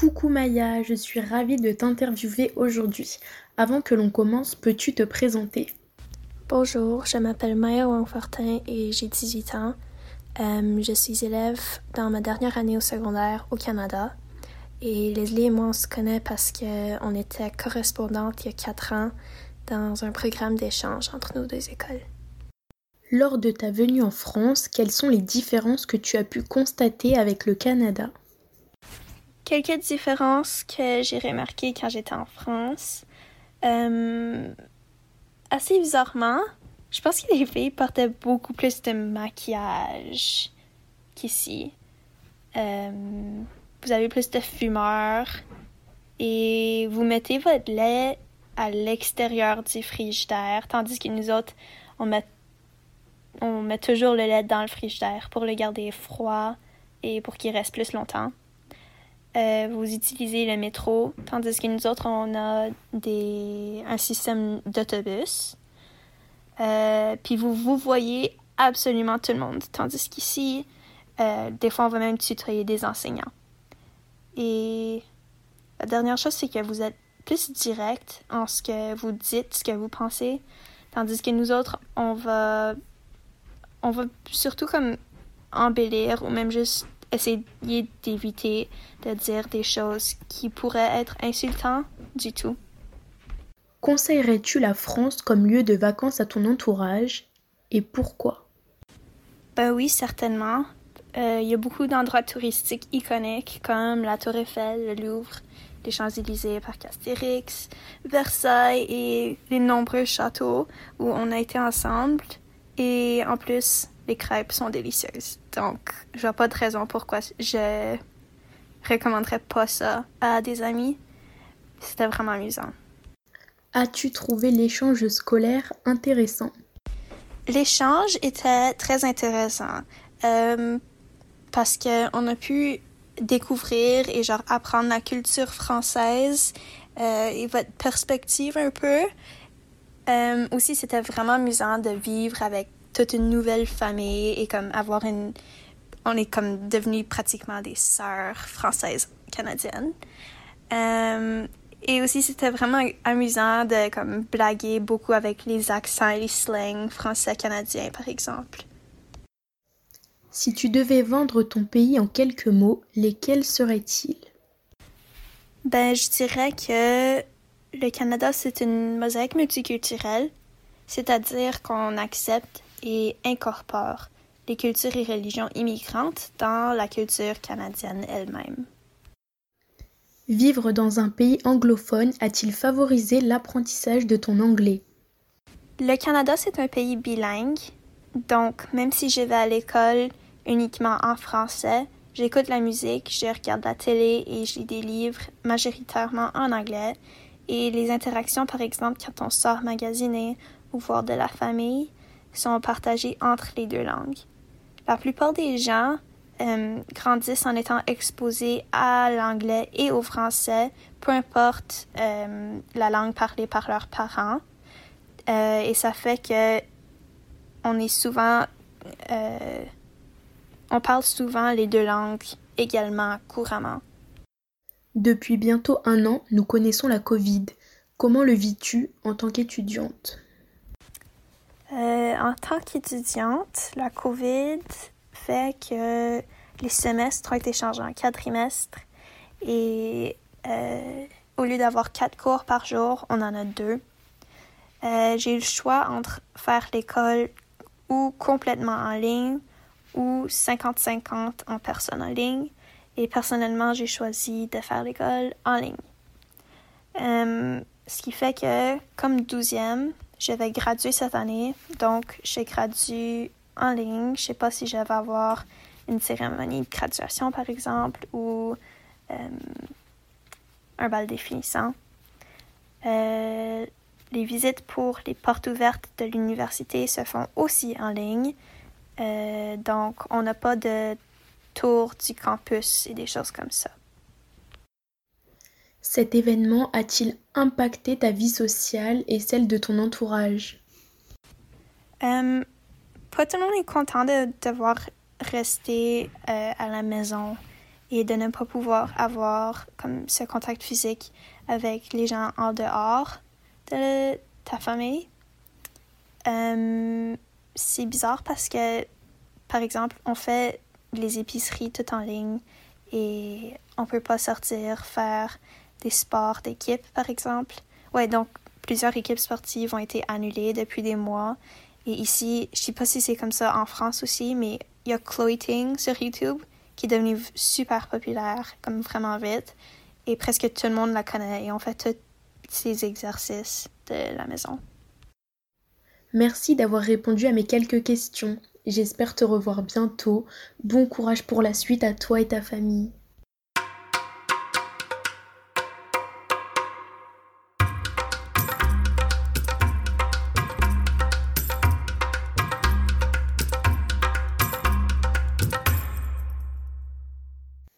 Coucou Maya, je suis ravie de t'interviewer aujourd'hui. Avant que l'on commence, peux-tu te présenter? Bonjour, je m'appelle Maya Wangfortin et j'ai 18 ans. Euh, je suis élève dans ma dernière année au secondaire au Canada. Et Leslie et moi, on se connaît parce qu'on était correspondantes il y a 4 ans dans un programme d'échange entre nos deux écoles. Lors de ta venue en France, quelles sont les différences que tu as pu constater avec le Canada? Quelques différences que j'ai remarquées quand j'étais en France. Euh, assez bizarrement, je pense que les filles portaient beaucoup plus de maquillage qu'ici. Euh, vous avez plus de fumeur et vous mettez votre lait à l'extérieur du frigidaire, tandis que nous autres, on met, on met toujours le lait dans le frigidaire pour le garder froid et pour qu'il reste plus longtemps. Euh, vous utilisez le métro, tandis que nous autres, on a des, un système d'autobus. Euh, puis vous, vous voyez absolument tout le monde, tandis qu'ici, euh, des fois, on va même tutoyer des enseignants. Et la dernière chose, c'est que vous êtes plus direct en ce que vous dites, ce que vous pensez, tandis que nous autres, on va, on va surtout comme embellir ou même juste essayer d'éviter de dire des choses qui pourraient être insultantes du tout. Conseillerais-tu la France comme lieu de vacances à ton entourage et pourquoi? Ben oui, certainement. Euh, il y a beaucoup d'endroits touristiques iconiques comme la Tour Eiffel, le Louvre, les Champs-Élysées, Parc Astérix, Versailles et les nombreux châteaux où on a été ensemble. Et en plus, les crêpes sont délicieuses. Donc, je vois pas de raison pourquoi je recommanderais pas ça à des amis. C'était vraiment amusant. As-tu trouvé l'échange scolaire intéressant? L'échange était très intéressant euh, parce qu'on a pu découvrir et genre apprendre la culture française euh, et votre perspective un peu. Euh, aussi, c'était vraiment amusant de vivre avec toute une nouvelle famille et comme avoir une on est comme devenus pratiquement des sœurs françaises canadiennes. Euh, et aussi c'était vraiment amusant de comme blaguer beaucoup avec les accents et les slangs français canadiens par exemple. Si tu devais vendre ton pays en quelques mots lesquels seraient-ils? Ben je dirais que le Canada c'est une mosaïque multiculturelle c'est-à-dire qu'on accepte et incorpore les cultures et religions immigrantes dans la culture canadienne elle-même. Vivre dans un pays anglophone a-t-il favorisé l'apprentissage de ton anglais? Le Canada, c'est un pays bilingue, donc même si je vais à l'école uniquement en français, j'écoute la musique, je regarde la télé et je lis des livres majoritairement en anglais. Et les interactions, par exemple, quand on sort magasiner ou voir de la famille, sont partagés entre les deux langues. La plupart des gens euh, grandissent en étant exposés à l'anglais et au français, peu importe euh, la langue parlée par leurs parents. Euh, et ça fait que on est souvent, on parle souvent les deux langues également couramment. Depuis bientôt un an, nous connaissons la Covid. Comment le vis-tu en tant qu'étudiante? Euh, en tant qu'étudiante, la COVID fait que les semestres ont été changés en quadrimestres et euh, au lieu d'avoir quatre cours par jour, on en a deux. Euh, j'ai eu le choix entre faire l'école ou complètement en ligne ou 50-50 en personne en ligne. Et personnellement, j'ai choisi de faire l'école en ligne. ce qui fait que, comme douzième, je vais graduer cette année, donc je gradue en ligne. Je sais pas si je vais avoir une cérémonie de graduation, par exemple, ou euh, un bal définissant. Euh, les visites pour les portes ouvertes de l'université se font aussi en ligne. Euh, donc, on n'a pas de tour du campus et des choses comme ça. Cet événement a-t-il impacté ta vie sociale et celle de ton entourage? Euh, Pas tout le monde est content de devoir rester euh, à la maison et de ne pas pouvoir avoir comme ce contact physique avec les gens en dehors de ta famille. Euh, c'est bizarre parce que, par exemple, on fait les épiceries tout en ligne et on peut pas sortir faire des sports d'équipe, par exemple. Ouais, donc plusieurs équipes sportives ont été annulées depuis des mois. Et ici, je sais pas si c'est comme ça en France aussi, mais il y a Chloe Ting sur YouTube qui est devenue super populaire, comme vraiment vite. Et presque tout le monde la connaît et on fait tous ces exercices de la maison. Merci d'avoir répondu à mes quelques questions. J'espère te revoir bientôt. Bon courage pour la suite à toi et ta famille.